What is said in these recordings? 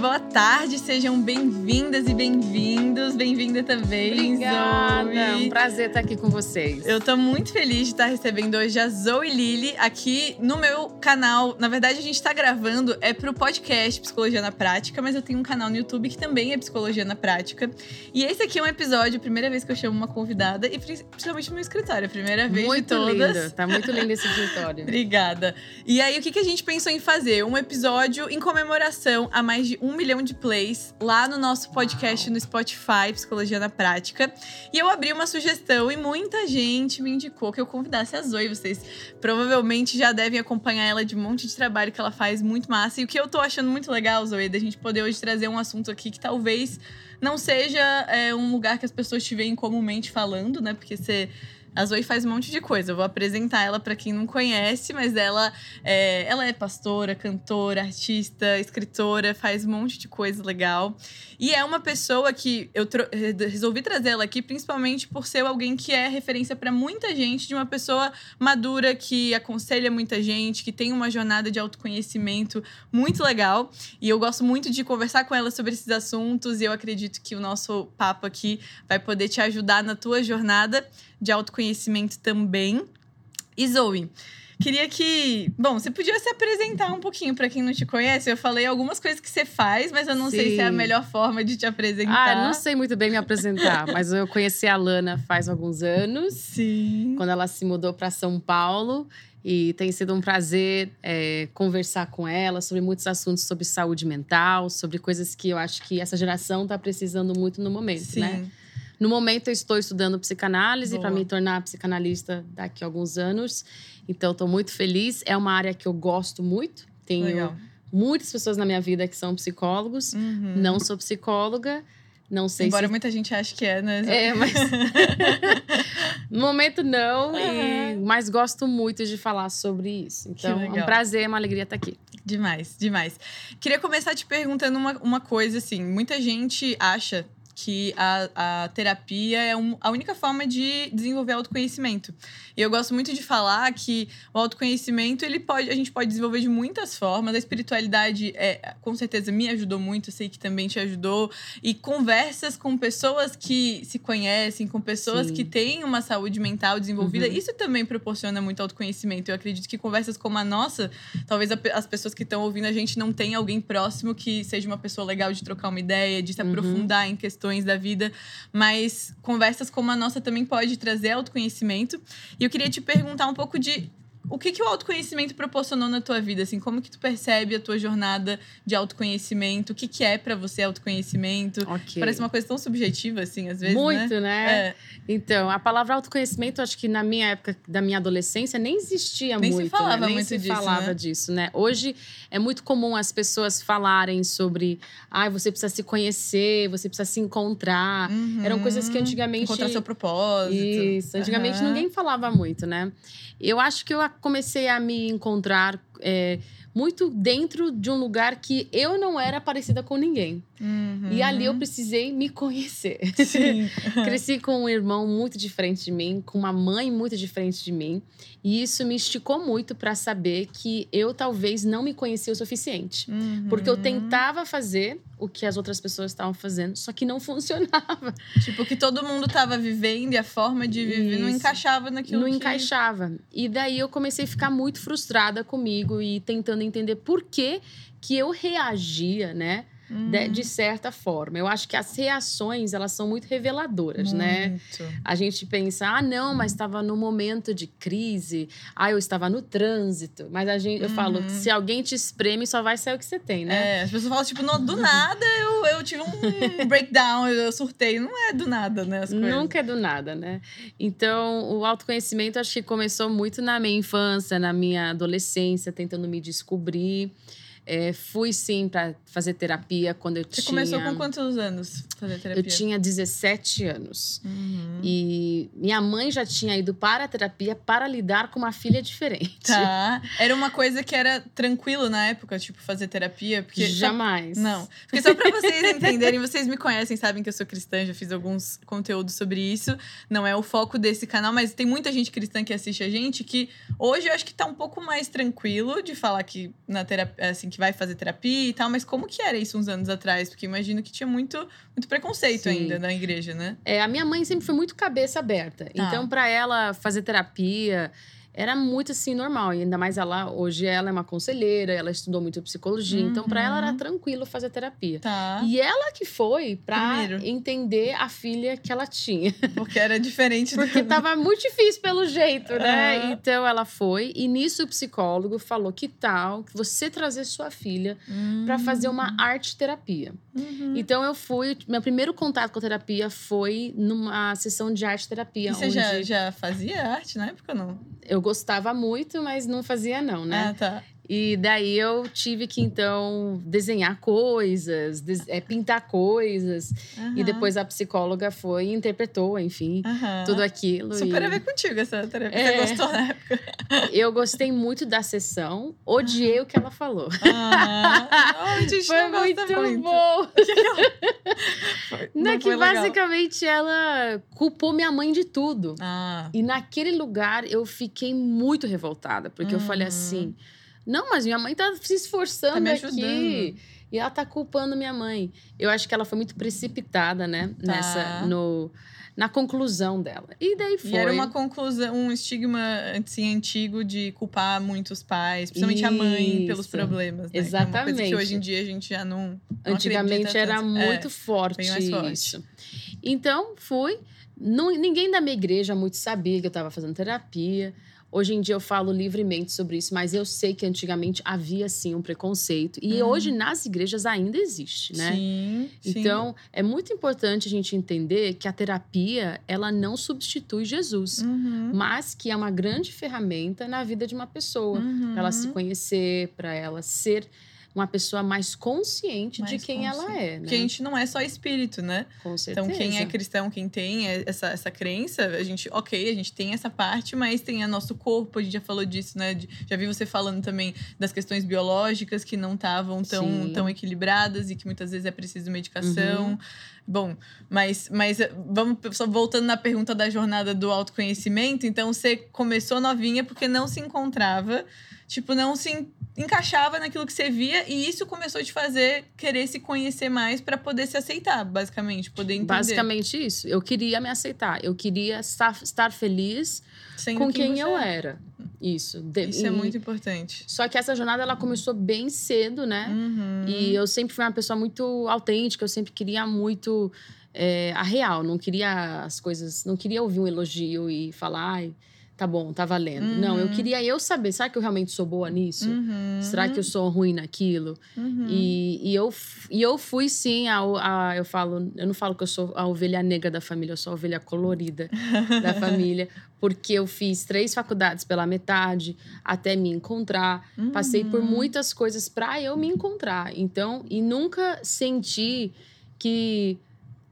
boa tarde, sejam bem-vindas e bem-vindos. Bem-vinda também, Obrigada, Zoe. é um prazer estar aqui com vocês. Eu tô muito feliz de estar recebendo hoje a Zoe Lili aqui no meu canal. Na verdade, a gente tá gravando é pro podcast Psicologia na Prática, mas eu tenho um canal no YouTube que também é Psicologia na Prática. E esse aqui é um episódio, primeira vez que eu chamo uma convidada, e principalmente no meu escritório, primeira vez muito de todas. lindo, tá muito lindo esse escritório. Obrigada. E aí, o que, que a gente pensou em fazer? Um episódio em comemoração a mais de um milhão de plays lá no nosso podcast no Spotify, Psicologia na Prática. E eu abri uma sugestão e muita gente me indicou que eu convidasse a Zoe. Vocês provavelmente já devem acompanhar ela de um monte de trabalho que ela faz muito massa. E o que eu tô achando muito legal, Zoe, da gente poder hoje trazer um assunto aqui que talvez não seja é, um lugar que as pessoas te veem comumente falando, né? Porque você a Zoe faz um monte de coisa. Eu vou apresentar ela para quem não conhece, mas ela é, ela é pastora, cantora, artista, escritora, faz um monte de coisa legal. E é uma pessoa que eu resolvi trazer ela aqui principalmente por ser alguém que é referência para muita gente, de uma pessoa madura que aconselha muita gente, que tem uma jornada de autoconhecimento muito legal. E eu gosto muito de conversar com ela sobre esses assuntos e eu acredito que o nosso papo aqui vai poder te ajudar na tua jornada de autoconhecimento também. E Zoe, queria que. Bom, você podia se apresentar um pouquinho para quem não te conhece. Eu falei algumas coisas que você faz, mas eu não Sim. sei se é a melhor forma de te apresentar. Ah, não sei muito bem me apresentar, mas eu conheci a Lana faz alguns anos. Sim. Quando ela se mudou para São Paulo. E tem sido um prazer é, conversar com ela sobre muitos assuntos sobre saúde mental, sobre coisas que eu acho que essa geração está precisando muito no momento, Sim. né? No momento, eu estou estudando psicanálise para me tornar psicanalista daqui a alguns anos. Então, estou muito feliz. É uma área que eu gosto muito. Tenho Legal. muitas pessoas na minha vida que são psicólogos. Uhum. Não sou psicóloga. Não sei Embora se... muita gente ache que é, né? É, mas. no momento, não. Uhum. E... Mas gosto muito de falar sobre isso. Então, é um prazer, é uma alegria estar aqui. Demais, demais. Queria começar te perguntando uma, uma coisa, assim. Muita gente acha que a, a terapia é um, a única forma de desenvolver autoconhecimento. E eu gosto muito de falar que o autoconhecimento ele pode, a gente pode desenvolver de muitas formas. A espiritualidade é, com certeza me ajudou muito, eu sei que também te ajudou. E conversas com pessoas que se conhecem, com pessoas Sim. que têm uma saúde mental desenvolvida, uhum. isso também proporciona muito autoconhecimento. Eu acredito que conversas como a nossa, talvez a, as pessoas que estão ouvindo a gente não tenham alguém próximo que seja uma pessoa legal de trocar uma ideia, de se uhum. aprofundar em questões questões da vida, mas conversas como a nossa também pode trazer autoconhecimento. E eu queria te perguntar um pouco de o que, que o autoconhecimento proporcionou na tua vida? Assim, como que tu percebe a tua jornada de autoconhecimento? O que, que é para você autoconhecimento? Okay. Parece uma coisa tão subjetiva, assim, às vezes. Muito, né? né? É. Então, a palavra autoconhecimento, acho que na minha época da minha adolescência nem existia nem muito. Se falava né? Nem muito se disso, falava né? disso, né? Hoje é muito comum as pessoas falarem sobre, ah, você precisa se conhecer, você precisa se encontrar. Uhum. Eram coisas que antigamente. Encontrar seu propósito. Isso. Antigamente uhum. ninguém falava muito, né? Eu acho que eu comecei a me encontrar é, muito dentro de um lugar que eu não era parecida com ninguém. Uhum. E ali eu precisei me conhecer. Cresci com um irmão muito diferente de mim, com uma mãe muito diferente de mim. E isso me esticou muito para saber que eu talvez não me conhecia o suficiente. Uhum. Porque eu tentava fazer o que as outras pessoas estavam fazendo, só que não funcionava. Tipo, que todo mundo estava vivendo e a forma de viver isso. não encaixava naquilo Não que... encaixava. E daí eu comecei a ficar muito frustrada comigo e tentando entender por que que eu reagia, né? De, de, certa forma. Eu acho que as reações, elas são muito reveladoras, muito. né? A gente pensa, ah, não, mas estava no momento de crise, ah, eu estava no trânsito. Mas a gente, eu falo, Uhum. se alguém te espreme, só vai sair o que você tem, né? É, as pessoas falam, tipo, no, do nada eu, eu tive um breakdown, eu surtei. Não é do nada, né? Nunca é do nada, né? Então, o autoconhecimento acho que começou muito na minha infância, na minha adolescência, tentando me descobrir. É, fui sim para fazer terapia quando eu Você tinha. começou com quantos anos fazer terapia? Eu tinha 17 anos. Uhum. E minha mãe já tinha ido para a terapia para lidar com uma filha diferente. Tá. Era uma coisa que era tranquilo na época, tipo, fazer terapia? Porque Jamais. Só... Não. Porque só para vocês entenderem, vocês me conhecem, sabem que eu sou cristã, já fiz alguns conteúdos sobre isso. Não é o foco desse canal, mas tem muita gente cristã que assiste a gente que hoje eu acho que tá um pouco mais tranquilo de falar que na terapia, assim, que vai fazer terapia e tal, mas como que era isso uns anos atrás? Porque imagino que tinha muito, muito preconceito Sim. ainda na igreja, né? É, a minha mãe sempre foi muito cabeça aberta. Então, para ela fazer terapia era muito assim normal. E ainda mais ela, hoje ela é uma conselheira, ela estudou muito psicologia. Então, para ela era Uhum. tranquilo fazer terapia. Tá. E ela que foi pra Primeiro. entender a filha que ela tinha. Porque era diferente do. Porque tava muito difícil pelo jeito, né? Aham. Então ela foi, e nisso o psicólogo falou: que tal você trazer sua filha para fazer uma arte terapia? Uhum. Então eu fui, meu primeiro contato com a terapia foi numa sessão de arte terapia, E você onde já, já fazia arte na época ou não? eu gostava muito, mas não fazia não, né? Ah, tá. E daí eu tive que então desenhar coisas, des- é, pintar coisas, e Aham. depois a psicóloga foi e interpretou, enfim, Aham. tudo aquilo. Super e a ver contigo essa terapia. É. Você gostou na época? Eu gostei muito da sessão, odiei o que ela falou. Gente Foi muito, muito. bom. Foi- Não, não que foi legal. basicamente ela culpou minha mãe de tudo. Ah, E naquele lugar eu fiquei muito revoltada, porque eu falei Uhum. assim: não, mas minha mãe tá se esforçando Tá me aqui. ajudando. E ela tá culpando minha mãe. Eu acho que ela foi muito precipitada, né? Tá. Nessa. No, na conclusão dela. E daí foi. E era uma conclusão, um estigma assim, antigo de culpar muito os pais, principalmente a mãe, pelos Isso. problemas. Né? Que é que Exatamente. hoje em dia a gente já não. não Antigamente era tanto. muito É. forte, mais forte. isso. Então, fui. Não, ninguém da minha igreja muito sabia que eu estava fazendo terapia. Hoje em dia eu falo livremente sobre isso, mas eu sei que antigamente havia sim um preconceito. E Uhum. hoje nas igrejas ainda existe, né? Sim, sim. Então, é muito importante a gente entender que a terapia, ela não substitui Jesus, Uhum. mas que é uma grande ferramenta na vida de uma pessoa, Uhum. para ela se conhecer, para ela ser uma pessoa mais consciente de Mais quem ela consciente. é, né? Porque a gente não é só espírito, né? Com certeza. Então, quem é cristão, quem tem essa, essa crença, a gente, ok, a gente tem essa parte, mas tem o nosso corpo, a gente já falou disso, né? De- já vi você falando também das questões biológicas que não estavam tão, Sim. tão equilibradas e que muitas vezes é preciso medicação. Uhum. Bom, mas, mas vamos só voltando na pergunta da jornada do autoconhecimento. Então, você começou novinha porque não se encontrava, tipo, não se en- encaixava naquilo que você via, e isso começou a te fazer querer se conhecer mais para poder se aceitar, basicamente, poder entender. Basicamente isso. Eu queria me aceitar. Eu queria estar, estar feliz Sendo com quem quem eu é. era. Isso. Isso é muito importante. Só que essa jornada ela começou bem cedo, né? Uhum. E eu sempre fui uma pessoa muito autêntica, eu sempre queria muito é, a real, não queria as coisas, não queria ouvir um elogio e falar, tá bom, tá valendo. Não, eu Uhum. queria eu saber, será que eu realmente sou boa nisso? Uhum. Será que eu sou ruim naquilo? Uhum. E, e, eu, e eu fui sim, a, a- eu falo, eu não falo que eu sou a ovelha negra da família, eu sou a ovelha colorida da família, porque eu fiz três faculdades pela metade até me encontrar. Passei por Uhum. muitas coisas para eu me encontrar. Então, e nunca senti que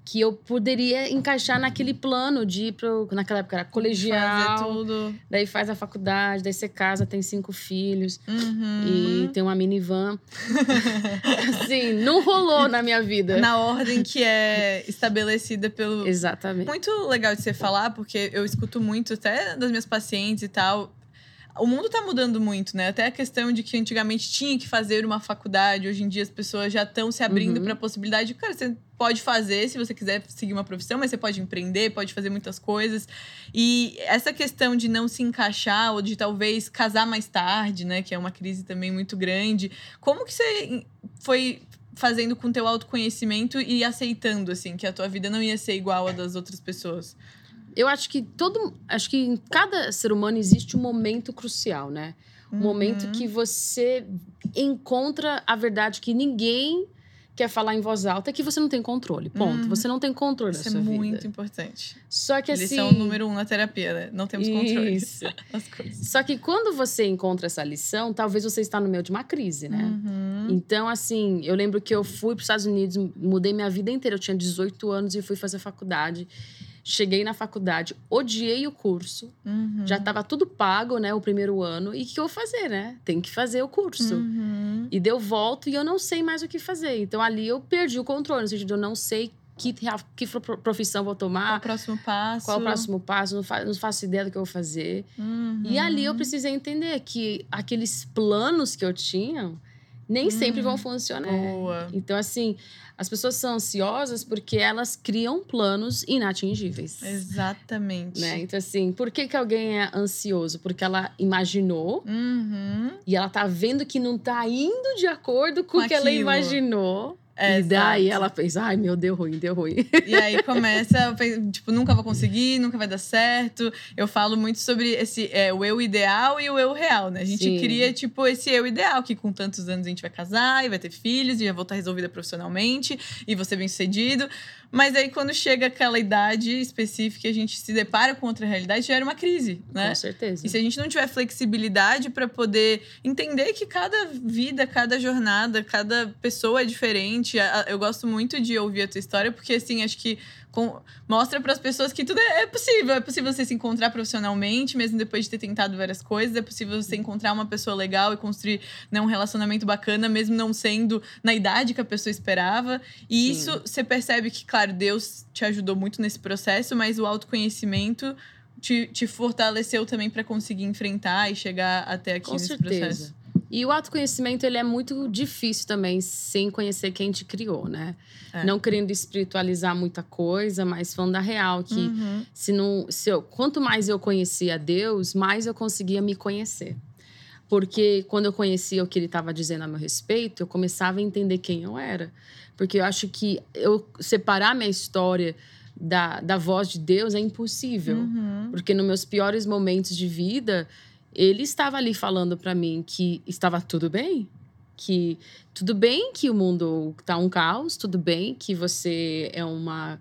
que eu poderia encaixar naquele plano de ir pro, naquela época era Fazer colegial, tudo. daí faz a faculdade, daí você casa, tem cinco filhos Uhum. e tem uma minivan. assim, não rolou na minha vida. Na ordem que é estabelecida pelo. Exatamente. Muito legal de você falar, porque eu escuto muito até das minhas pacientes e tal. O mundo tá mudando muito, né? Até a questão de que antigamente tinha que fazer uma faculdade, hoje em dia as pessoas já estão se abrindo Uhum. para a possibilidade de, cara, você pode fazer se você quiser seguir uma profissão, mas você pode empreender, pode fazer muitas coisas. E essa questão de não se encaixar ou de talvez casar mais tarde, né, que é uma crise também muito grande. Como que você foi fazendo com teu autoconhecimento e aceitando assim que a tua vida não ia ser igual a das outras pessoas? Eu acho que todo. Acho que em cada ser humano existe um momento crucial, né? Um momento Uhum. que você encontra a verdade que ninguém quer falar em voz alta, é que você não tem controle. Ponto. Uhum. Você não tem controle Isso da é sua muito vida. importante. Só que assim. Lição número um na terapia, né? Não temos controle Isso. das coisas. Só que quando você encontra essa lição, talvez você está no meio de uma crise, né? Uhum. Então, assim, eu lembro que eu fui para os Estados Unidos, mudei minha vida inteira. Eu tinha 18 anos e fui fazer faculdade. Cheguei na faculdade, odiei o curso, Uhum. já estava tudo pago, né, o primeiro ano. E o que eu vou fazer, né? Tem que fazer o curso. Uhum. E deu volta e eu não sei mais o que fazer. Então, ali eu perdi o controle, no sentido de eu não sei que, que pro- profissão vou Qual tomar, o próximo passo? qual o próximo passo, não, fa- não faço ideia do que eu vou fazer. Uhum. E ali eu precisei entender que aqueles planos que eu tinha, nem sempre vão funcionar. Boa. Então, assim, as pessoas são ansiosas porque elas criam planos inatingíveis. Exatamente. Né? Então, assim, por que, que alguém é ansioso? Porque ela imaginou Uhum. e ela tá vendo que não tá indo de acordo com, Com o que ela imaginou. É, e daí ela pensa, ai meu, deu ruim, deu ruim. E aí começa, tipo, nunca vou conseguir, nunca vai dar certo. Eu falo muito sobre esse é, o eu ideal e o eu real, né? A gente Sim. cria, tipo, esse eu ideal, que com tantos anos a gente vai casar e vai ter filhos e já vou estar resolvida profissionalmente e vou ser bem sucedido. Mas aí, quando chega aquela idade específica e a gente se depara com outra realidade, já era uma crise, né? Com certeza. E se a gente não tiver flexibilidade para poder entender que cada vida, cada jornada, cada pessoa é diferente. A- Eu gosto muito de ouvir a tua história, porque assim, acho que com- mostra para as pessoas que tudo é é possível. É possível você se encontrar profissionalmente, mesmo depois de ter tentado várias coisas. É possível você encontrar uma pessoa legal e construir né, um relacionamento bacana, mesmo não sendo na idade que a pessoa esperava. E Sim. isso você percebe que, claro, Deus te ajudou muito nesse processo, mas o autoconhecimento te, te fortaleceu também para conseguir enfrentar e chegar até aqui Com nesse certeza. processo. E o autoconhecimento, ele é muito difícil também, sem conhecer quem te criou, né? É. Não querendo espiritualizar muita coisa, mas falando da real, que Uhum. se não, se eu, quanto mais eu conhecia Deus, mais eu conseguia me conhecer. Porque quando eu conhecia o que ele estava dizendo a meu respeito, eu começava a entender quem eu era. Porque eu acho que eu separar minha história da, da voz de Deus é impossível. Uhum. Porque nos meus piores momentos de vida, ele estava ali falando para mim que estava tudo bem. Que tudo bem que o mundo tá um caos, tudo bem que você é uma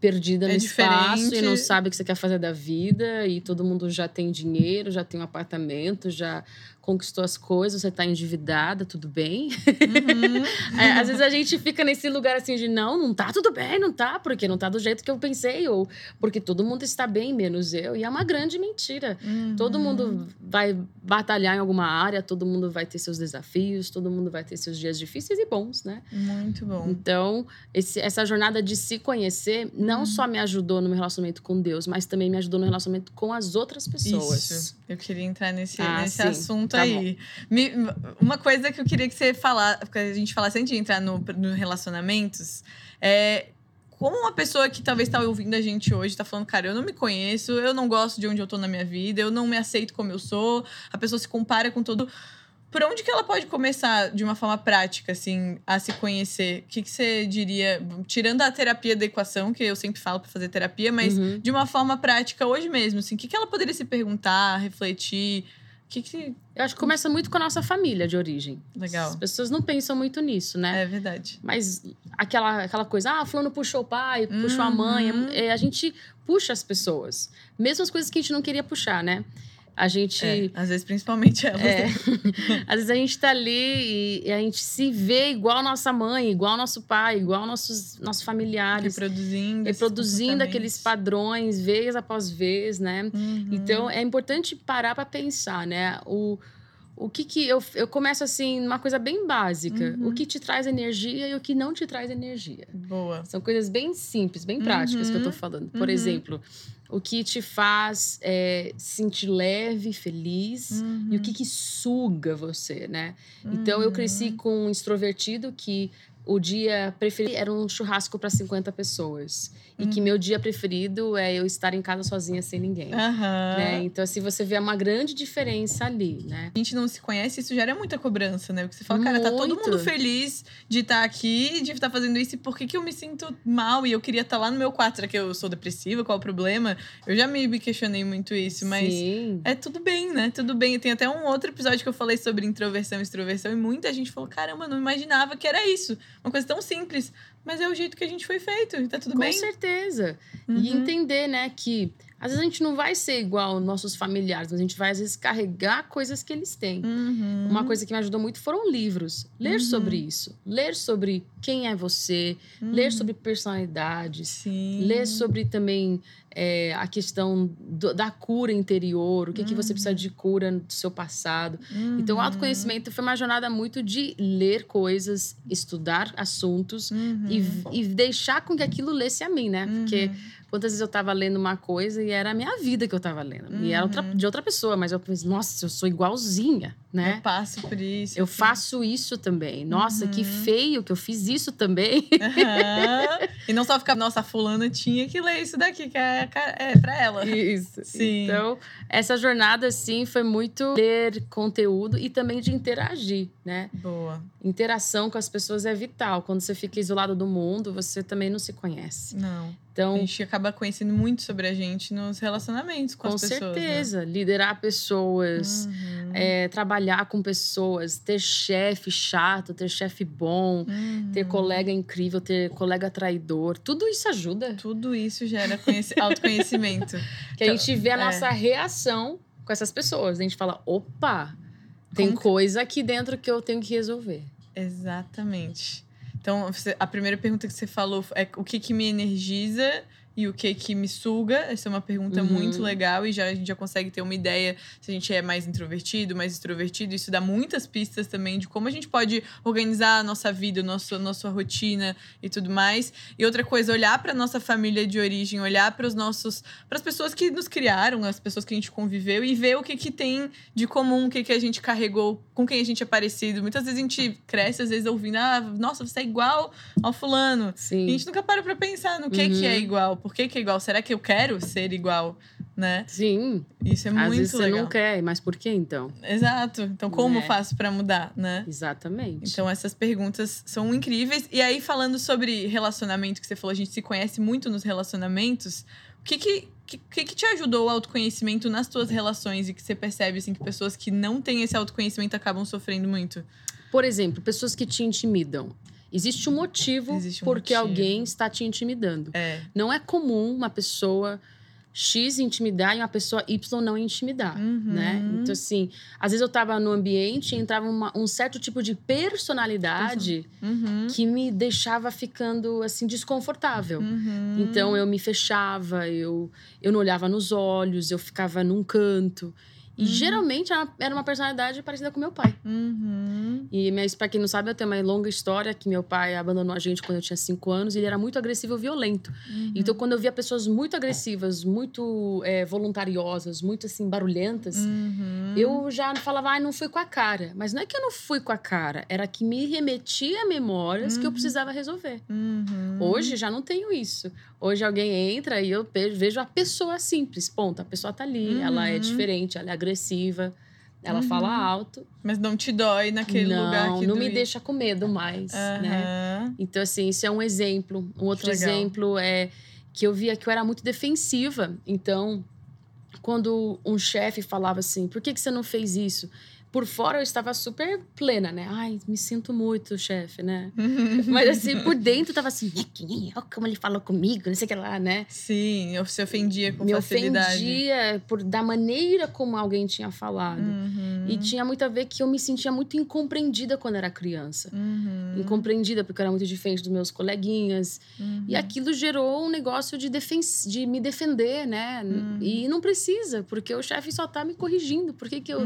perdida É no espaço e não sabe o que você quer fazer da vida e todo mundo já tem dinheiro, já tem um apartamento, já conquistou as coisas, você tá endividada, tudo bem. Uhum. É, às vezes a gente fica nesse lugar assim de não, não tá tudo bem, não tá, porque não tá do jeito que eu pensei, ou porque todo mundo está bem, menos eu. E é uma grande mentira. Todo Uhum. mundo vai batalhar em alguma área, todo mundo vai ter seus desafios, todo mundo vai ter seus dias difíceis e bons, né? Muito bom. Então, esse- essa jornada de se conhecer não Uhum. só me ajudou no meu relacionamento com Deus, mas também me ajudou no relacionamento com as outras pessoas. Isso. Eu queria entrar nesse, Ah, nesse sim. assunto Tá aí. Me- uma coisa que eu queria que você falasse, que a gente falasse antes de entrar no, no relacionamentos, é como uma pessoa que talvez está ouvindo a gente hoje está falando, cara, eu não me conheço, eu não gosto de onde eu tô na minha vida, eu não me aceito como eu sou, a pessoa se compara com todo. Por onde que ela pode começar de uma forma prática, assim, a se conhecer? O que, que você diria, tirando a terapia da equação, que eu sempre falo para fazer terapia, mas Uhum. de uma forma prática hoje mesmo, assim, o que, que ela poderia se perguntar, refletir? Que que... Eu acho que começa muito com a nossa família de origem. Legal. As pessoas não pensam muito nisso, né? É verdade. Mas aquela, aquela coisa, ah, fulano puxou o pai, puxou a mãe. Uhum. é, a gente puxa as pessoas. Mesmo as coisas que a gente não queria puxar, né? A gente. É, às vezes, principalmente elas. É. Às vezes a gente tá ali e, e a gente se vê igual nossa mãe, igual nosso pai, igual nossos, nossos familiares. Reproduzindo. Reproduzindo aqueles padrões, vez após vez, né? Uhum. Então é importante parar para pensar, né? O, o que que eu, eu começo assim, uma coisa bem básica. Uhum. O que te traz energia e o que não te traz energia. Boa. São coisas bem simples, bem práticas que eu tô Uhum. falando. Por Uhum. exemplo, o que te faz é, sentir leve, feliz e o que que suga você, né? Então eu cresci Uhum. com um extrovertido que o dia preferido era um churrasco para 50 pessoas. E que Uhum. meu dia preferido é eu estar em casa sozinha sem ninguém. Aham. Né? Então, assim, você vê uma grande diferença ali, né? A gente não se conhece, isso gera muita cobrança, né? Porque você fala, cara, tá todo mundo feliz de estar aqui, de estar fazendo isso, e por que, que eu me sinto mal? E eu queria estar lá no meu quarto. Será que eu sou depressiva? Qual o problema? Eu já me me questionei muito isso, mas. Sim. É tudo bem, né? Tudo bem. Tem até um outro episódio que eu falei sobre introversão e extroversão, e muita gente falou: caramba, eu não imaginava que era isso. Uma coisa tão simples. Mas é o jeito que a gente foi feito, e tá tudo Com bem. certeza. E Uhum. entender, né, que às vezes a gente não vai ser igual nossos familiares, mas a gente vai, às vezes, carregar coisas que eles têm. Uhum. Uma coisa que me ajudou muito foram livros. Ler Uhum. sobre isso. Ler sobre quem é você. Ler Uhum. sobre personalidades. Sim. Ler sobre também é, a questão do- da cura interior, o que, que você precisa de cura do seu passado. Então, o Uhum. autoconhecimento foi uma jornada muito de ler coisas, estudar assuntos Uhum. e, e deixar com que aquilo lesse a mim, né? Porque Uhum. quantas vezes eu tava lendo uma coisa e era a minha vida que eu tava lendo. E era outra, Uhum. de outra pessoa, mas eu pensei, nossa, eu sou igualzinha. Né? Eu passo por isso. Eu assim. faço isso também. Nossa, que Uhum. feio que eu fiz isso também. Aham. E não só ficar, nossa, a fulana tinha que ler isso daqui, que é, é pra ela. Isso. Sim. Então, essa jornada, assim, foi muito ler conteúdo e também de interagir, né? Boa. Interação com as pessoas é vital. Quando você fica isolado do mundo, você também não se conhece. Não. A Então, gente acaba conhecendo muito sobre a gente nos relacionamentos com, com as pessoas. né? certeza, liderar pessoas, Uhum. É, trabalhar com pessoas, ter chefe chato, ter chefe bom, ter Uhum. colega incrível, ter colega traidor, tudo isso ajuda. Tudo isso gera conheci- autoconhecimento. Que a gente vê a é. nossa reação com essas pessoas. A gente fala, opa, tem Como coisa aqui dentro que eu tenho que resolver. Exatamente. Então, a primeira pergunta que você falou é o que, que me energiza e o que que me suga. Essa é uma pergunta Uhum. muito legal e já, a gente já consegue ter uma ideia se a gente é mais introvertido, mais extrovertido. Isso dá muitas pistas também de como a gente pode organizar a nossa vida, a nossa, nossa rotina e tudo mais. E outra coisa, olhar para nossa família de origem, olhar para os nossos, para as pessoas que nos criaram, as pessoas que a gente conviveu e ver o que que tem de comum, o que que a gente carregou, com quem a gente é parecido. Muitas vezes a gente cresce, às vezes ouvindo, ah, nossa, você é igual ao fulano. Sim. E a gente nunca para pra pensar no que que é Uhum. igual, por que que é igual, será que eu quero ser igual, né? Sim. Isso é Às muito vezes legal. você não quer, mas por que então? Exato. Então como Né? faço pra mudar, né? Exatamente. Então essas perguntas são incríveis. E aí falando sobre relacionamento que você falou, a gente se conhece muito nos relacionamentos. O que que que, que que te ajudou o autoconhecimento nas tuas relações e que você percebe assim que pessoas que não têm esse autoconhecimento acabam sofrendo muito? Por exemplo, pessoas que te intimidam. Existe um motivo Existe um porque motivo. alguém está te intimidando. É. Não é comum uma pessoa X intimidar e uma pessoa Y não intimidar, Uhum. né? Então, assim, às vezes eu tava no ambiente e entrava uma- um certo tipo de personalidade Uhum. que me deixava ficando, assim, desconfortável. Uhum. Então, eu me fechava, eu, eu não olhava nos olhos, eu ficava num canto. E, Uhum. geralmente, era uma- personalidade parecida com meu pai. Uhum. E, mas para quem não sabe, eu tenho uma longa história que meu pai abandonou a gente quando eu tinha cinco anos. E ele era muito agressivo e violento. Uhum. Então, quando eu via pessoas muito agressivas, muito é, voluntariosas, muito assim, barulhentas, Uhum. eu já falava, ai, não fui com a cara. Mas não é que eu não fui com a cara, era que me remetia a memórias que eu Uhum. precisava resolver. Uhum. Hoje já não tenho isso. Hoje alguém entra e eu vejo a pessoa simples, ponto. A pessoa tá ali, ela é Uhum. diferente, ela é agressiva, ela Uhum. fala alto. Mas não te dói naquele não, lugar que não me doía. deixa com medo mais, né? Aham. Então, assim, isso é um exemplo. Um outro exemplo é que eu via que eu era muito defensiva. Então, quando um chefe falava assim, por que, que você não fez isso? Por fora eu estava super plena, né? Ai, me sinto muito, chefe, né? Mas assim, por dentro eu tava assim, "É eu, como ele falou comigo, não sei o que lá, né? Sim, eu se ofendia com Me facilidade. ofendia por, da maneira como alguém tinha falado. Uhum. E tinha muito a ver que eu me sentia muito incompreendida quando era criança. Uhum. Incompreendida porque eu era muito diferente dos meus coleguinhas. Uhum. E aquilo gerou um negócio de, defen de me defender, né? Uhum. E não precisa, porque o chefe só tá me corrigindo. Por que, que eu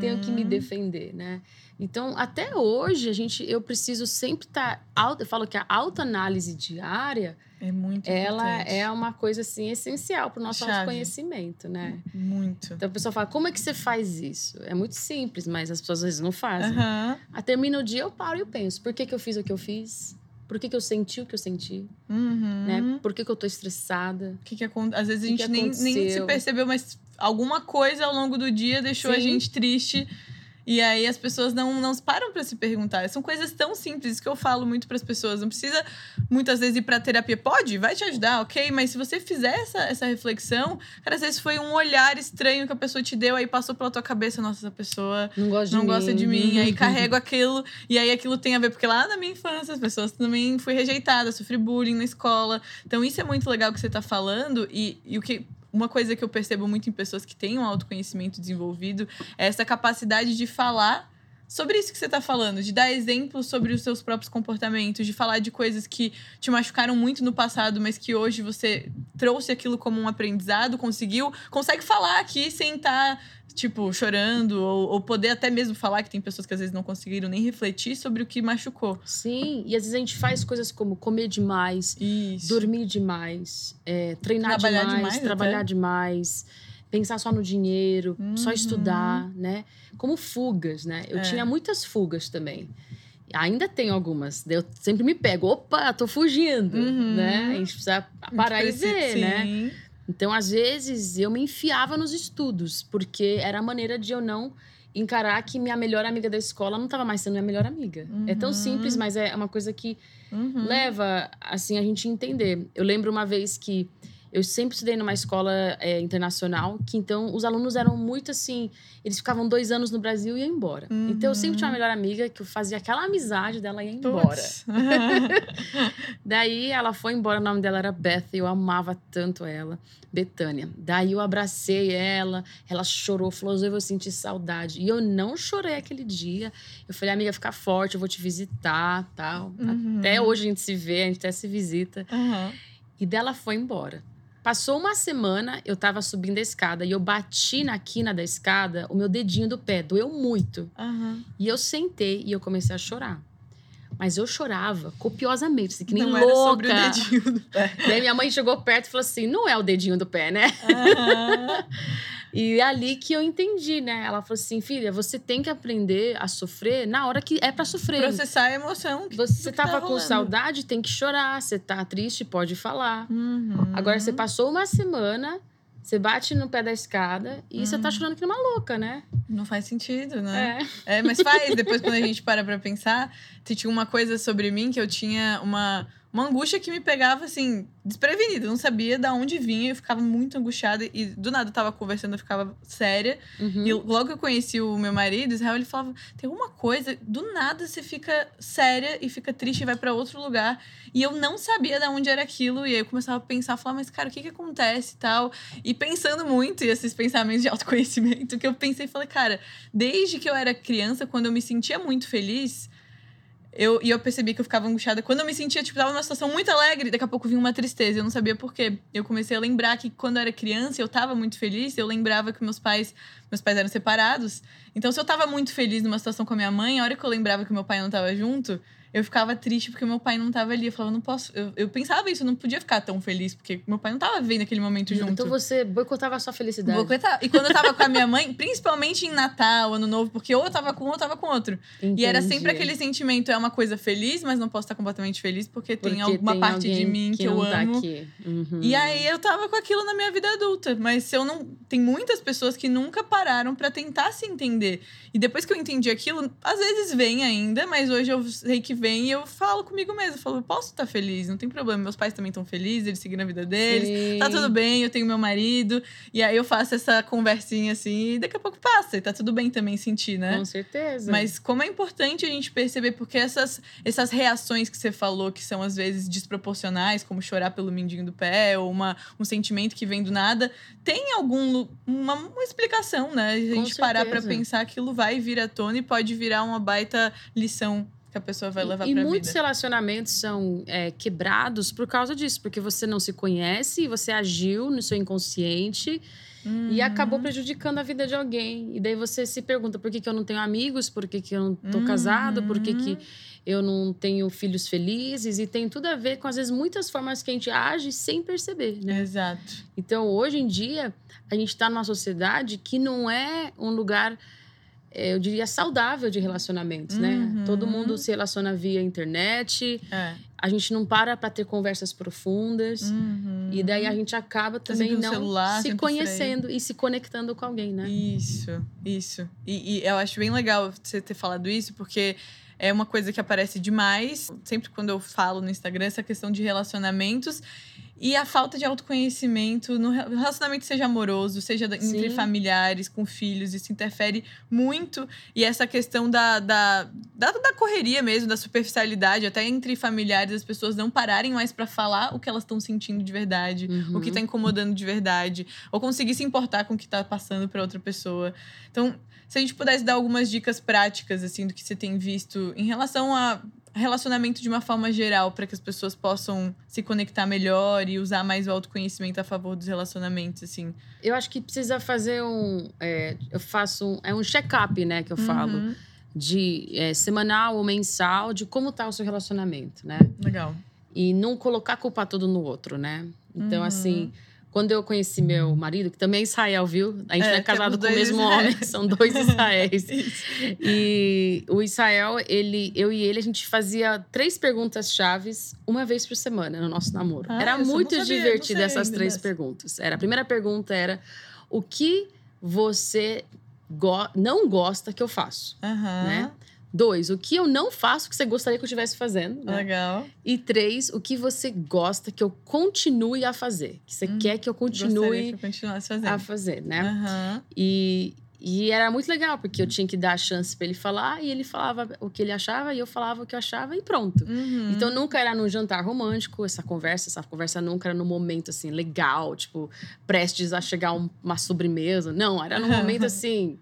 tenho que me defender, né? Então, até hoje, a gente, eu preciso sempre estar. Tá, eu falo que a autoanálise diária, É muito ela importante. é uma coisa assim essencial para o nosso Chave. autoconhecimento, né? Muito. Então a pessoa fala, como é que você faz isso? É muito simples, mas as pessoas às vezes não fazem. Aí termina o dia, eu paro e eu penso, por que, que eu fiz o que eu fiz? Por que, que eu senti o que eu senti? Uhum. Né? Por que, que eu tô estressada? Que que acon- Às vezes a que gente que nem, nem se percebeu, mas alguma coisa ao longo do dia deixou a Sim. gente triste. E aí as pessoas não, não param pra se perguntar. São coisas tão simples que eu falo muito pras pessoas. Não precisa muitas vezes ir pra terapia. Pode, vai te ajudar, ok? Mas se você fizer essa, essa reflexão, cara, às vezes foi um olhar estranho que a pessoa te deu, aí passou pela tua cabeça, nossa, essa pessoa Não gosta de não mim. gosta de mim, aí carrego aquilo, e aí aquilo tem a ver, porque lá na minha infância as pessoas também fui rejeitada, sofri bullying na escola. Então isso é muito legal que você tá falando, e, e o que. Uma coisa que eu percebo muito em pessoas que têm um autoconhecimento desenvolvido é essa capacidade de falar sobre isso que você tá falando, de dar exemplos sobre os seus próprios comportamentos, de falar de coisas que te machucaram muito no passado, mas que hoje você trouxe aquilo como um aprendizado, conseguiu, consegue falar aqui sem estar, tipo, chorando, ou, ou poder até mesmo falar que tem pessoas que às vezes não conseguiram nem refletir sobre o que machucou. Sim, e às vezes a gente faz coisas como comer demais, Isso. dormir demais, é, treinar Trabalhar demais, demais trabalhar até. demais, pensar só no dinheiro, só Uhum. estudar, né? Como fugas, né? Eu É. tinha muitas fugas também. Ainda tenho algumas. Eu sempre me pego, opa, tô fugindo, Uhum. né? A gente precisa parar e Precisa- ver, né? Então, às vezes, eu me enfiava nos estudos, porque era a maneira de eu não encarar que minha melhor amiga da escola não estava mais sendo minha melhor amiga. É tão Uhum. simples, mas é uma coisa que Uhum. leva assim a gente entender. Eu lembro uma vez que eu sempre estudei numa escola é, internacional, que então os alunos eram muito assim, eles ficavam dois anos no Brasil e iam embora. Então eu sempre tinha uma melhor amiga que eu fazia aquela amizade dela e ia embora. Daí ela foi embora, o nome dela era Beth, eu amava tanto ela, Betânia. Daí eu abracei ela, ela chorou, falou: "Zoe, eu vou sentir saudade". E eu não chorei aquele dia. Eu falei: "Amiga, fica forte, eu vou te visitar", tal. Uhum. Até hoje a gente se vê, a gente até se visita. Uhum. E dela foi embora. Passou uma semana, eu tava subindo a escada e eu bati na quina da escada, o meu dedinho do pé doeu muito. Uhum. E eu sentei e eu comecei a chorar. Mas eu chorava copiosamente, assim, que nem Não louca. era sobre o dedinho do pé. Daí minha mãe chegou perto e falou assim: não é o dedinho do pé, né? Aham. E é ali que eu entendi, né? Ela falou assim: filha, você tem que aprender a sofrer na hora que é pra sofrer. Processar a emoção. que- Você que tava tá com saudade, tem que chorar. Você tá triste, pode falar. Uhum. Agora, você passou uma semana, você bate no pé da escada e você tá chorando que nem uma louca, né? Não faz sentido, né? É. É, mas faz. Depois, quando a gente para pra pensar, tinha uma coisa sobre mim que eu tinha uma, uma angústia que me pegava, assim, desprevenida. Eu não sabia de onde vinha, eu ficava muito angustiada. E do nada eu tava conversando, eu ficava séria. Uhum. E logo que eu conheci o meu marido, Israel, ele falava: tem alguma coisa, do nada você fica séria e fica triste e vai pra outro lugar. E eu não sabia de onde era aquilo. E aí eu começava a pensar, falar, mas cara, o que que acontece e tal? E pensando muito, e esses pensamentos de autoconhecimento, que eu pensei e falei, cara, desde que eu era criança, quando eu me sentia muito feliz. Eu, e eu percebi que eu ficava angustiada. Quando eu me sentia, tipo, tava numa situação muito alegre, daqui a pouco vinha uma tristeza. Eu não sabia por quê. Eu comecei a lembrar que quando eu era criança, eu tava muito feliz. Eu lembrava que meus pais, meus pais eram separados. Então, se eu tava muito feliz numa situação com a minha mãe, a hora que eu lembrava que meu pai não tava junto, eu ficava triste porque meu pai não tava ali. Eu falava, não posso. Eu, eu pensava isso, eu não podia ficar tão feliz, porque meu pai não tava vendo aquele momento junto. Então você boicotava a sua felicidade. Coitar. E quando eu tava com a minha mãe, principalmente em Natal, Ano Novo, porque ou eu tava com um ou eu tava com outro. E era sempre Entendi. aquele sentimento, é uma coisa feliz, mas não posso estar completamente feliz porque, tem Porque alguma tem parte de mim que, não eu tá amo. aqui. Uhum. E aí eu tava com aquilo na minha vida adulta, mas se eu não, tem muitas pessoas que nunca pararam pra tentar se entender. E depois que eu entendi aquilo, às vezes vem ainda, mas hoje eu sei que vem e eu falo comigo mesmo, eu falo, eu posso estar feliz, não tem problema. Meus pais também estão felizes, eles seguiram a vida deles. Sim. Tá tudo bem, eu tenho meu marido. E aí eu faço essa conversinha assim, e daqui a pouco passa. E tá tudo bem também sentir, né? Com certeza. Mas como é importante a gente perceber, porque essas, essas reações que você falou, que são às vezes desproporcionais, como chorar pelo mindinho do pé, ou uma, um sentimento que vem do nada, tem algum uma, uma explicação, né? A gente parar pra pensar aquilo vai vir à tona e pode virar uma baita lição que a pessoa vai levar e, e pra muitos vida. relacionamentos são é, quebrados por causa disso, porque você não se conhece, você agiu no seu inconsciente e Uhum. acabou prejudicando a vida de alguém. E daí você se pergunta por que, que eu não tenho amigos, por que, que eu não tô Uhum. casado, por que, que eu não tenho filhos felizes. E tem tudo a ver com, às vezes, muitas formas que a gente age sem perceber, né? Exato. Então, hoje em dia, a gente está numa sociedade que não é um lugar, eu diria, saudável de relacionamentos, né? Uhum. Todo mundo se relaciona via internet, É. a gente não para para ter conversas profundas. Uhum. E daí a gente acaba também não celular, se conhecendo e se conectando com alguém, né? Isso, isso. E, e eu acho bem legal você ter falado isso, porque é uma coisa que aparece demais, sempre quando eu falo no Instagram, essa questão de relacionamentos e a falta de autoconhecimento no re- relacionamento, seja amoroso, seja da- entre Sim. familiares, com filhos, isso interfere muito. E essa questão da, da, da, da correria mesmo, da superficialidade, até entre familiares, as pessoas não pararem mais pra falar o que elas estão sentindo de verdade o que Uhum. tá incomodando de verdade, ou conseguir se importar com o que tá passando para outra pessoa. Então, se a gente pudesse dar algumas dicas práticas assim do que você tem visto em relação a relacionamento de uma forma geral, para que as pessoas possam se conectar melhor e usar mais o autoconhecimento a favor dos relacionamentos, assim. Eu acho que precisa fazer um. é, eu faço um. É um check-up, né, que eu falo. Uhum. De é, semanal ou mensal, de como tá o seu relacionamento, né? Legal. E não colocar a culpa toda no outro, né? Então, Uhum. assim, Quando eu conheci meu marido, que também é Israel, viu? A gente É, não é casado com o mesmo Israéis. homem, são dois Israéis. E o Israel, ele, eu e ele, a gente fazia três perguntas chaves uma vez por semana no nosso namoro. Ah, era muito sabia, divertido essas ainda três perguntas. Era, a primeira pergunta era: o que você go- não gosta que eu faço? Aham. Né? Dois, o que eu não faço que você gostaria que eu estivesse fazendo? né? Legal. E três, o que você gosta que eu continue a fazer? Que você Hum, quer que eu continue que eu continuasse fazendo. a fazer, né? Aham. E, e era muito legal, porque eu tinha que dar a chance para ele falar, e ele falava o que ele achava, e eu falava o que eu achava, e pronto. Uhum. Então nunca era num jantar romântico essa conversa, essa conversa nunca era num momento assim legal, tipo, prestes a chegar um- uma sobremesa. Não, era num momento assim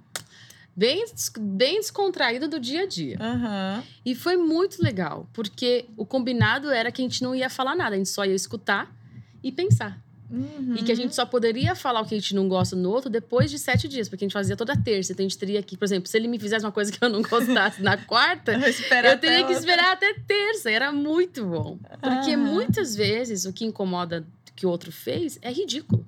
bem, bem descontraído do dia a dia. Aham. E foi muito legal, porque o combinado era que a gente não ia falar nada, a gente só ia escutar e pensar. Uhum. E que a gente só poderia falar o que a gente não gosta no outro depois de sete dias, porque a gente fazia toda terça. Então a gente teria que, por exemplo, se ele me fizesse uma coisa que eu não gostasse na quarta, esperar eu teria que outra. esperar até terça. Era muito bom. Porque Aham. muitas vezes o que incomoda que o outro fez é ridículo.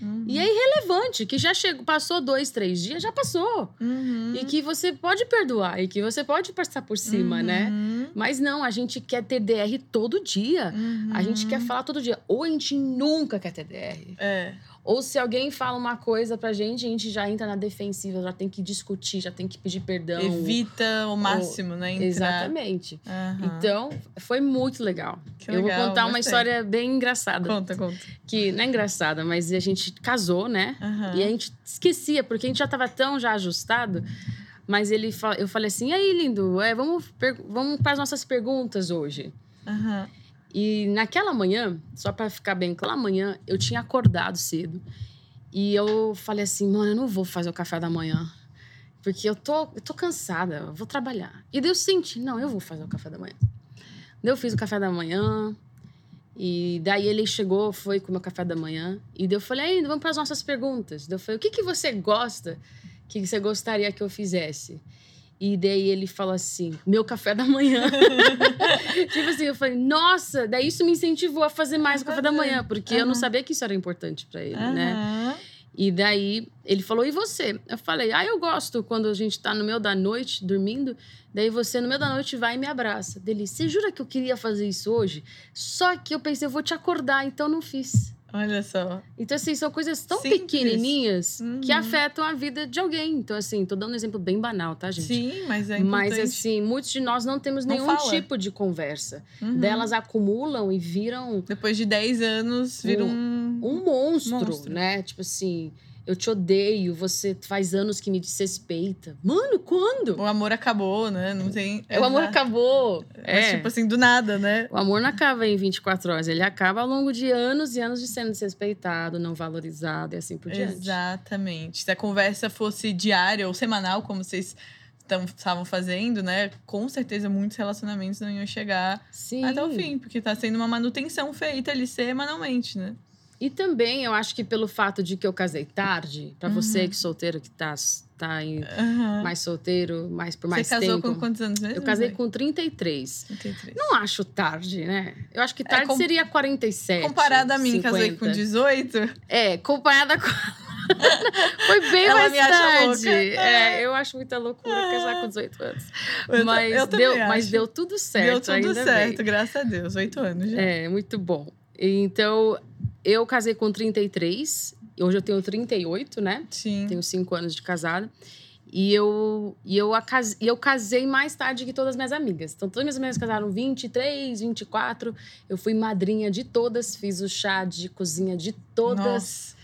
Uhum. E é irrelevante, que já chegou, passou dois, três dias, já passou. Uhum. E que você pode perdoar, e que você pode passar por cima, né? Uhum. Mas não, a gente quer ter DR todo dia. A gente Uhum. quer falar todo dia. Ou a gente nunca quer ter DR. É. Ou se alguém fala uma coisa pra gente, a gente já entra na defensiva, já tem que discutir, já tem que pedir perdão. Evita o máximo, né? Entrar. Exatamente. Aham. Então, foi muito legal. Que Eu legal, vou contar uma história bem engraçada. Conta, conta. Que não é engraçada, mas a gente casou, né? Aham. E a gente esquecia, porque a gente já tava tão já ajustado. Mas ele eu falei assim: e aí, lindo, é, vamos, vamos para as nossas perguntas hoje. Aham. E naquela manhã, só para ficar bem claro, amanhã eu tinha acordado cedo. E eu falei assim, mano, eu não vou fazer o café da manhã. Porque eu tô, eu tô cansada, eu vou trabalhar. E eu senti, não, eu vou fazer o café da manhã. Daí eu fiz o café da manhã. E daí ele chegou, foi comer o café da manhã. E daí eu falei, vamos para as nossas perguntas. Daí eu falei, o que, que você gosta que você gostaria que eu fizesse? E daí ele falou assim, meu café da manhã. tipo assim, eu falei, nossa, daí isso me incentivou a fazer mais o café da manhã, porque eu não sabia que isso era importante para ele, né? Aham. E daí ele falou, e você? Eu falei, ah, eu gosto quando a gente tá no meio da noite, dormindo, daí você no meio da noite vai e me abraça. Dele, você jura que eu queria fazer isso hoje? Só que eu pensei, eu vou te acordar, então não fiz. Olha só. Então, assim, são coisas tão Simples. pequenininhas que Uhum. afetam a vida de alguém. Então, assim, tô dando um exemplo bem banal, tá, gente? Sim, mas é importante. Mas, assim, muitos de nós não temos Não nenhum fala. tipo de conversa. Uhum. Delas acumulam e viram Depois de 10 anos, vira um... um monstro, Monstro. né? Tipo assim, eu te odeio, você faz anos que me desrespeita. Mano, quando? O amor acabou, né? Não tem... O amor acabou. Mas, É. tipo assim, do nada, né? O amor não acaba em 24 horas, ele acaba ao longo de anos e anos de sendo desrespeitado, não valorizado e assim por diante. Exatamente. Se a conversa fosse diária ou semanal, como vocês estavam fazendo, né? Com certeza muitos relacionamentos não iam chegar Sim. até o fim, porque tá sendo uma manutenção feita ali semanalmente, né? E também eu acho que pelo fato de que eu casei tarde, pra você Uhum. que solteiro que tá, tá aí Aham. mais solteiro, mais por mais Você casou tempo. com quantos anos mesmo? Eu casei com 33. 33. Não acho tarde, né? Eu acho que tarde com- seria 47. Comparada a mim, casei 50. com 18. É, comparada com. Foi bem Ela mais tarde. louca. É, eu acho muita loucura casar com 18 anos. Eu Mas, eu deu, mas acho. deu tudo certo. Deu tudo certo, bem. graças a Deus. Oito anos já. É, muito bom. Então, eu casei com 33. Hoje eu tenho 38, né? Sim. Tenho cinco anos de casada. E eu, e, eu e eu casei mais tarde que todas as minhas amigas. Então, todas as minhas amigas casaram 23, 24. Eu fui madrinha de todas, fiz o chá de cozinha de todas.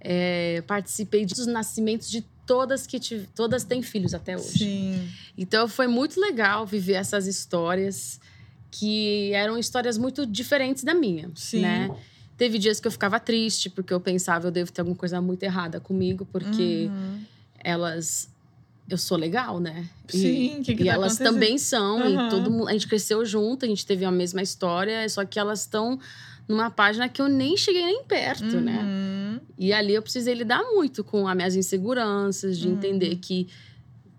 É, participei dos nascimentos de todas que tive, todas têm filhos até hoje. Sim. Então foi muito legal viver essas histórias que eram histórias muito diferentes da minha, Sim. né? Teve dias que eu ficava triste porque eu pensava eu devo ter alguma coisa muito errada comigo porque Uhum. elas eu sou legal, né? E- Sim, que que e tá elas também são Uhum. e todo a gente cresceu junto, a gente teve a mesma história, só que elas estão numa página que eu nem cheguei nem perto, né? Uhum. E ali eu precisei lidar muito com as minhas inseguranças, de Uhum. entender que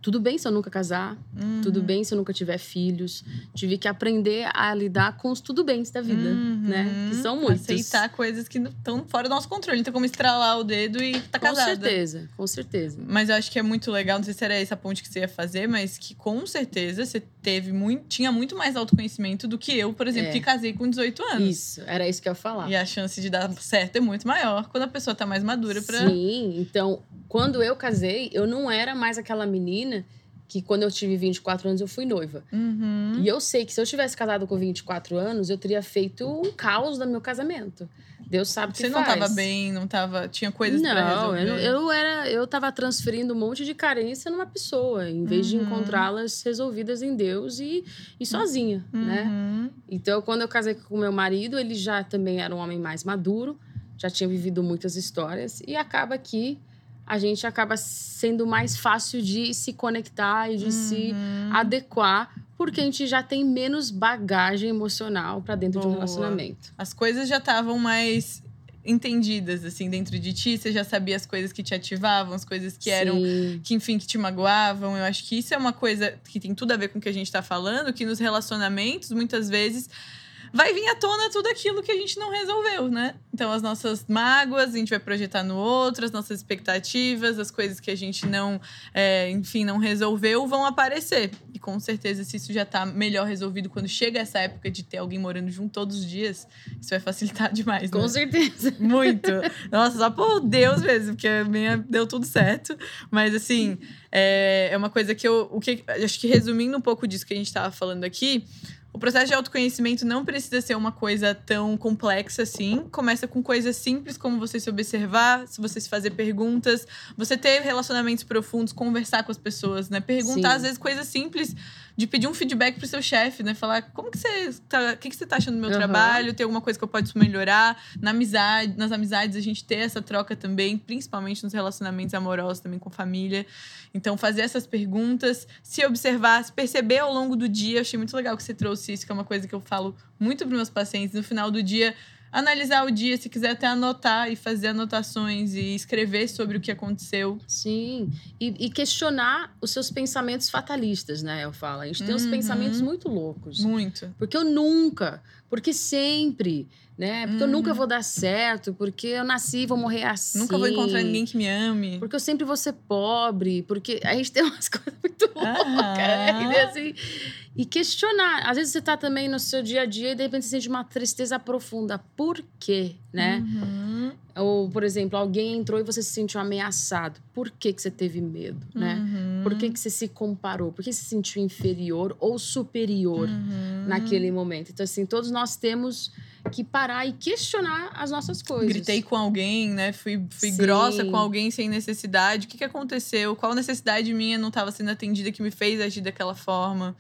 tudo bem se eu nunca casar, tudo Uhum. bem se eu nunca tiver filhos. Tive que aprender a lidar com os tudo bens da vida. Uhum. Né? Que são muitos. Aceitar coisas que estão fora do nosso controle. Não tem como estralar o dedo e tá com casada. certeza, com certeza. Mas eu acho que é muito legal, não sei se era essa ponte que você ia fazer, mas que com certeza você teve muito, tinha muito mais autoconhecimento do que eu, por exemplo, É. que casei com 18 anos. Isso, era isso que eu ia falar. E a chance de dar certo é muito maior quando a pessoa tá mais madura pra. Sim, então, quando eu casei, eu não era mais aquela menina que quando eu tive 24 anos eu fui noiva. Uhum. E eu sei que se eu tivesse casado com 24 anos, eu teria feito um caos no meu casamento. Deus sabe o que Você não faz. tava bem, não tava. Tinha coisas pra Não, resolver. eu, não- eu era, eu tava transferindo um monte de carência numa pessoa, em vez de Uhum. encontrá-las resolvidas em Deus e, e sozinha, né? Uhum. Então, quando eu casei com meu marido, ele já também era um homem mais maduro, já tinha vivido muitas histórias e acaba que a gente acaba sendo mais fácil de se conectar e de se Uhum. adequar, porque a gente já tem menos bagagem emocional para dentro de um Boa. relacionamento. As coisas já estavam mais entendidas, assim, dentro de ti. Você já sabia as coisas que te ativavam, as coisas que eram Sim. que enfim que te magoavam. Eu acho que isso é uma coisa que tem tudo a ver com o que a gente tá falando, que nos relacionamentos muitas vezes vai vir à tona tudo aquilo que a gente não resolveu, né? Então as nossas mágoas a gente vai projetar no outro, as nossas expectativas, as coisas que a gente não, é, enfim, não resolveu vão aparecer. E com certeza se isso já tá melhor resolvido quando chega essa época de ter alguém morando junto todos os dias, isso vai facilitar demais, né? Com certeza. Muito. Nossa, só por Deus mesmo, porque a minha deu tudo certo. Mas, assim, é, é uma coisa que eu. O que, acho que resumindo um pouco disso que a gente estava falando aqui, o processo de autoconhecimento não precisa ser uma coisa tão complexa assim. Começa com coisas simples, como você se observar, se você se fazer perguntas, você ter relacionamentos profundos, conversar com as pessoas, né? Perguntar, Sim. às vezes, coisas simples de pedir um feedback pro seu chefe, né? Falar como que você tá. O que, que você tá achando do meu Aham. trabalho? Tem alguma coisa que eu posso melhorar? Na amizade, nas amizades, a gente ter essa troca também, principalmente nos relacionamentos amorosos, também com família. Então, fazer essas perguntas, se observar, se perceber ao longo do dia. Eu achei muito legal que você trouxe isso, que é uma coisa que eu falo muito para meus pacientes. No final do dia, analisar o dia, se quiser até anotar e fazer anotações e escrever sobre o que aconteceu. Sim. E, e questionar os seus pensamentos fatalistas, né? Eu falo. A gente tem uns Uhum. pensamentos muito loucos. Muito. Porque eu nunca, porque sempre, né? Porque eu nunca Uhum. vou dar certo, porque eu nasci e vou morrer assim. Nunca vou encontrar ninguém que me ame. Porque eu sempre vou ser pobre, porque a gente tem umas coisas muito loucas, né? Aham. E, assim, e questionar. Às vezes você tá também no seu dia a dia e de repente você sente uma tristeza profunda. Por quê, né? Uhum. Ou, por exemplo, alguém entrou e você se sentiu ameaçado. Por que, que você teve medo, né? Uhum. Por que, que você se comparou? Por que você se sentiu inferior ou superior Uhum. naquele momento? Então, assim, todos nós temos que parar e questionar as nossas coisas. Gritei com alguém, né? Fui, fui Sim. grossa com alguém sem necessidade. O que, que aconteceu? Qual necessidade minha não estava sendo atendida que me fez agir daquela forma?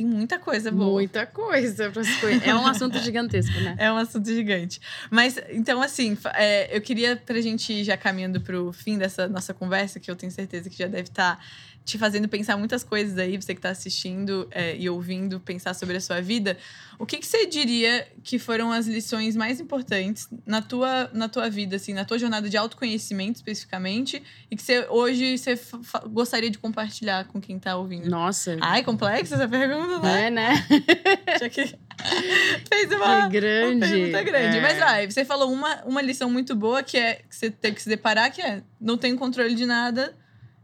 Tem muita coisa boa. Muita coisa para se conhecer. É um assunto gigantesco, né? É um assunto gigante. Mas, então, assim, é, eu queria, pra gente ir já caminhando pro fim dessa nossa conversa, que eu tenho certeza que já deve estar te fazendo pensar muitas coisas aí, você que tá assistindo é, e ouvindo, pensar sobre a sua vida. O que, que você diria que foram as lições mais importantes na tua, na tua vida, assim, na tua jornada de autoconhecimento especificamente, e que você hoje você gostaria de compartilhar com quem tá ouvindo? Nossa. Ai, complexa essa pergunta? É, né? Já que fez uma, Que grande. uma pergunta grande. É. Mas vai, você falou uma, uma lição muito boa que é que você tem que se deparar, que é não tem controle de nada.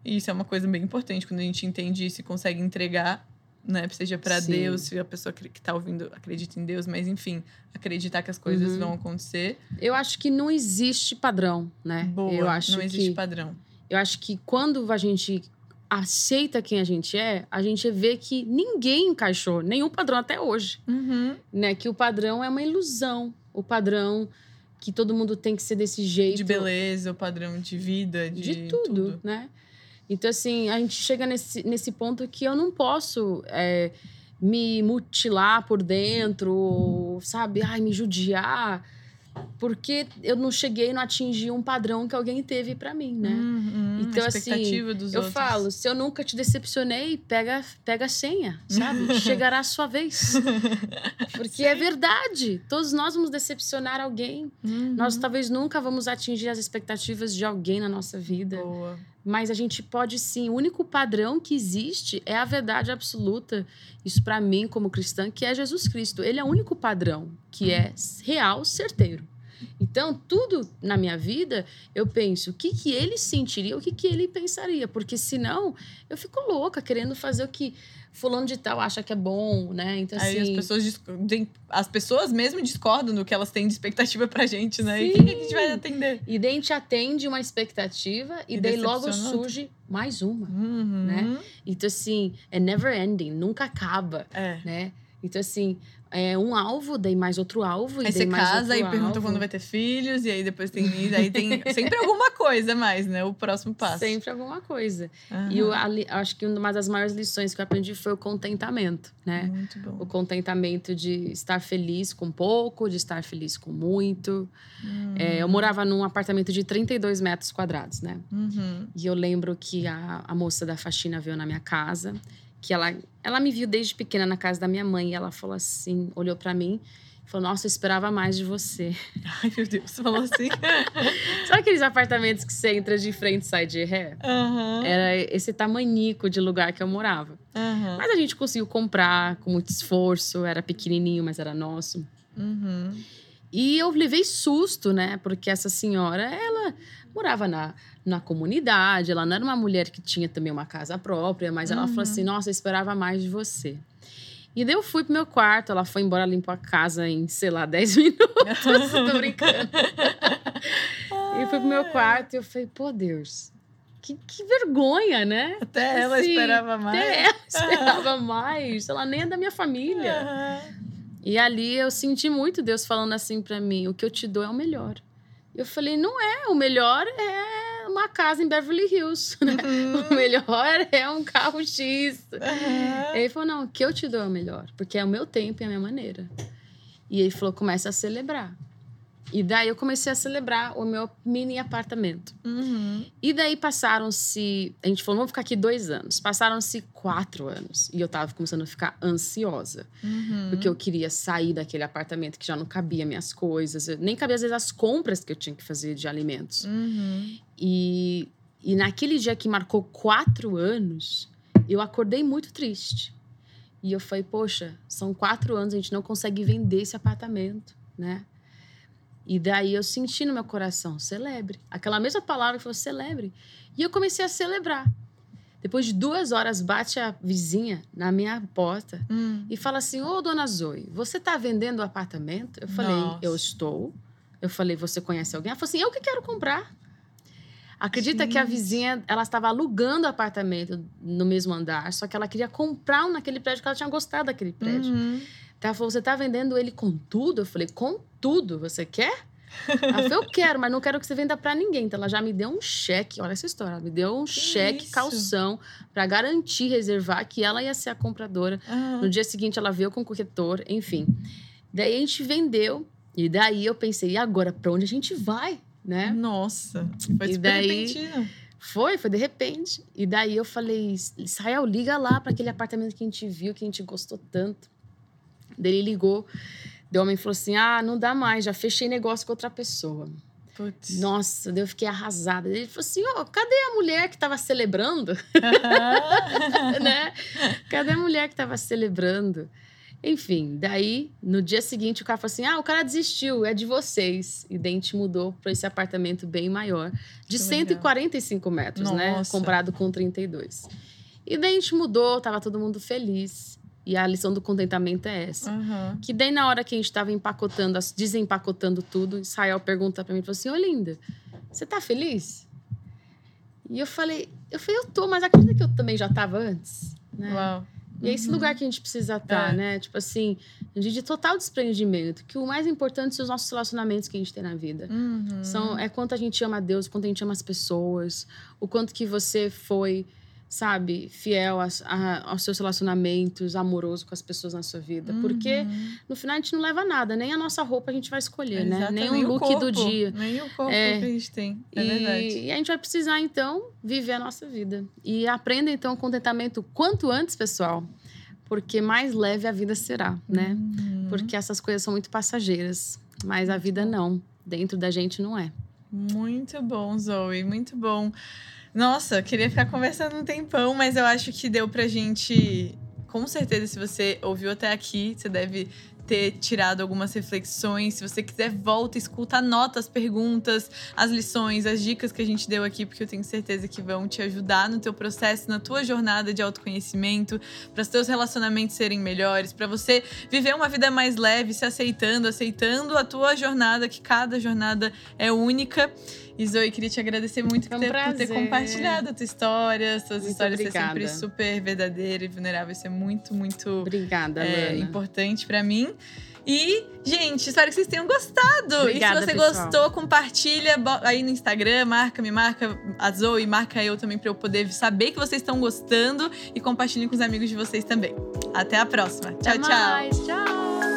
E isso é uma coisa bem importante quando a gente entende isso e consegue entregar, né? Seja pra Sim. Deus, se a pessoa que que tá ouvindo acredita em Deus, mas enfim, acreditar que as coisas Uhum. vão acontecer. Eu acho que não existe padrão, né? Boa, eu acho não existe que padrão. eu acho que quando a gente aceita quem a gente é, a gente vê que ninguém encaixou nenhum padrão até hoje, Uhum. né? Que o padrão é uma ilusão. O padrão que todo mundo tem que ser desse jeito. De beleza, o padrão de vida, de, de tudo, né? Então, assim, a gente chega nesse, nesse ponto que eu não posso é, me mutilar por dentro, ou, sabe? Ai, me judiar. Porque eu não cheguei, não atingi um padrão que alguém teve para mim, né? Uhum, Então, assim, Eu outros. falo, se eu nunca te decepcionei, pega, pega a senha, sabe? Chegará a sua vez. Porque é verdade. Todos nós vamos decepcionar alguém. Uhum. Nós talvez nunca vamos atingir as expectativas de alguém na nossa vida. Boa. Mas a gente pode sim. O único padrão que existe é a verdade absoluta. Isso para mim, como cristã, que é Jesus Cristo. Ele é o único padrão que é real, certeiro. Então, tudo na minha vida, eu penso o que, que ele sentiria, o que, que ele pensaria. Porque senão, eu fico louca querendo fazer o que fulano de tal acha que é bom, né? Então, Aí assim, as pessoas, as pessoas mesmo discordam do que elas têm de expectativa pra gente, né? E Sim. quem que a gente vai atender? E daí a gente atende uma expectativa e, E daí logo surge mais uma. Uhum. Né? Então, assim, é never ending, nunca acaba, É. né? Então, assim, é um alvo, daí mais outro alvo, e Aí daí você casa e pergunta alvo. quando vai ter filhos, e aí depois tem. Aí tem sempre alguma coisa mais, né? O próximo passo. Sempre alguma coisa. Aham. E eu acho que uma das maiores lições que eu aprendi foi o contentamento, né? Muito bom. O contentamento de estar feliz com pouco, de estar feliz com muito. Hum. É, eu morava num apartamento de 32 metros quadrados, né? Uhum. E eu lembro que a, a moça da faxina veio na minha casa, que ela, ela me viu desde pequena na casa da minha mãe, e ela falou assim, olhou pra mim, e falou: "Nossa, eu esperava mais de você". Ai, meu Deus, você falou assim. Sabe aqueles apartamentos que você entra de frente e sai de ré? Aham. Era esse tamanico de lugar que eu morava. Aham. Mas a gente conseguiu comprar com muito esforço, era pequenininho, mas era nosso. Uhum. E eu levei susto, né? Porque essa senhora, ela morava na, na comunidade, ela não era uma mulher que tinha também uma casa própria, mas ela falou Uhum. assim: Nossa, eu esperava mais de você. E daí eu fui pro meu quarto, ela foi embora, limpou a casa em, sei lá, 10 minutos. Tô brincando. e fui pro meu quarto e eu falei: Pô, Deus, que, que vergonha, né? Até ela Assim, esperava mais. Até ela esperava mais. Ela nem é da minha família. Aham. E ali eu senti muito Deus falando assim pra mim: o que eu te dou é o melhor. Eu falei: não é, o melhor é uma casa em Beverly Hills, né? Uhum. O melhor é um carro X. Aham. Ele falou: não, o que eu te dou é o melhor, porque é o meu tempo e a minha maneira. E ele falou: começa a celebrar. E daí eu comecei a celebrar o meu mini apartamento. Uhum. E daí passaram-se. A gente falou, vamos ficar aqui dois anos. Passaram-se quatro anos. E eu tava começando a ficar ansiosa. Uhum. Porque eu queria sair daquele apartamento que já não cabia minhas coisas. Eu- nem cabia, às vezes, as compras que eu tinha que fazer de alimentos. Uhum. E, e naquele dia que marcou quatro anos, eu acordei muito triste. E eu falei, poxa, são quatro anos, a gente não consegue vender esse apartamento, né? E daí eu senti no meu coração, celebre. Aquela mesma palavra que falou, celebre. E eu comecei a celebrar. Depois de duas horas, bate a vizinha na minha porta Hum. e fala assim: Ô, dona Zoe, você tá vendendo o apartamento? Eu falei: Nossa. Eu estou. Eu falei: Você conhece alguém? Ela falou assim: Eu que quero comprar. Acredita que a vizinha ela estava alugando o apartamento no mesmo andar, só que ela queria comprar um naquele prédio que ela tinha gostado daquele prédio. Uhum. Ela falou: Você tá vendendo ele com tudo? Eu falei: Com tudo, você quer? Ela falou: Eu quero, mas não quero que você venda para ninguém. Então ela já me deu um cheque, olha essa história, ela me deu um Que cheque isso? calção para garantir, reservar que ela ia ser a compradora. No dia seguinte, ela veio com o corretor, enfim. Daí a gente vendeu. E daí eu pensei, e agora, pra onde a gente vai? Né? Nossa, foi E daí- repentino. Foi, foi de repente. E daí eu falei, Israel, liga lá para aquele apartamento que a gente viu, que a gente gostou tanto. Daí ele ligou. Daí o homem falou assim: ah, não dá mais, já fechei negócio com outra pessoa. Putz. Nossa, daí eu fiquei arrasada. Ele falou assim: ó, cadê a mulher que tava celebrando? né? Cadê a mulher que tava celebrando? Enfim, daí, no dia seguinte, o cara falou assim: ah, o cara desistiu, é de vocês. E gente mudou para esse apartamento bem maior, de Que legal. 145 metros, né? Nossa. Comparado com 32. E gente mudou, tava todo mundo feliz. E a lição do contentamento é essa. Aham. Que daí, na hora que a gente tava empacotando, desempacotando tudo, Israel pergunta pra mim, falou assim, ô linda, você tá feliz? E eu falei, eu falei, eu tô, mas acredita que eu também já tava antes? Né? Uau. E é esse Uhum. lugar que a gente precisa estar, É. né? Tipo assim, de, de total desprendimento. Que o mais importante são os nossos relacionamentos que a gente tem na vida. Uhum. São, é quanto a gente ama a Deus, quanto a gente ama as pessoas, o quanto que você foi sabe, fiel a, a, aos seus relacionamentos, amoroso com as pessoas na sua vida. Uhum. Porque no final a gente não leva nada, nem a nossa roupa a gente vai escolher, né? Nem o look corpo, do dia. Nem o corpo é. que a gente tem. É e, verdade. E a gente vai precisar, então, viver a nossa vida. E aprenda, então, o contentamento quanto antes, pessoal. Porque mais leve a vida será, né? Uhum. Porque essas coisas são muito passageiras. Mas a vida não. Dentro da gente não é. Muito bom, Zoe. Muito bom. Nossa, queria ficar conversando um tempão, mas eu acho que deu pra gente. Com certeza, se você ouviu até aqui, você deve ter tirado algumas reflexões. Se você quiser, volta, escuta, anota as perguntas, as lições, as dicas que a gente deu aqui, porque eu tenho certeza que vão te ajudar no teu processo, na tua jornada de autoconhecimento, para os teus relacionamentos serem melhores, para você viver uma vida mais leve, se aceitando, aceitando a tua jornada, que cada jornada é única. E Zoe, queria te agradecer muito por ter, por ter, compartilhado a tua história, suas muito histórias ser sempre super verdadeira e vulnerável. Isso é muito, muito obrigada, é, importante para mim. E, gente, espero que vocês tenham gostado. Obrigada, e se você pessoal. gostou, compartilha aí no Instagram, marca, me marca a Zoe, marca eu também para eu poder saber que vocês estão gostando e compartilhem com os amigos de vocês também. Até a próxima. Até tchau, mais. tchau. Tchau.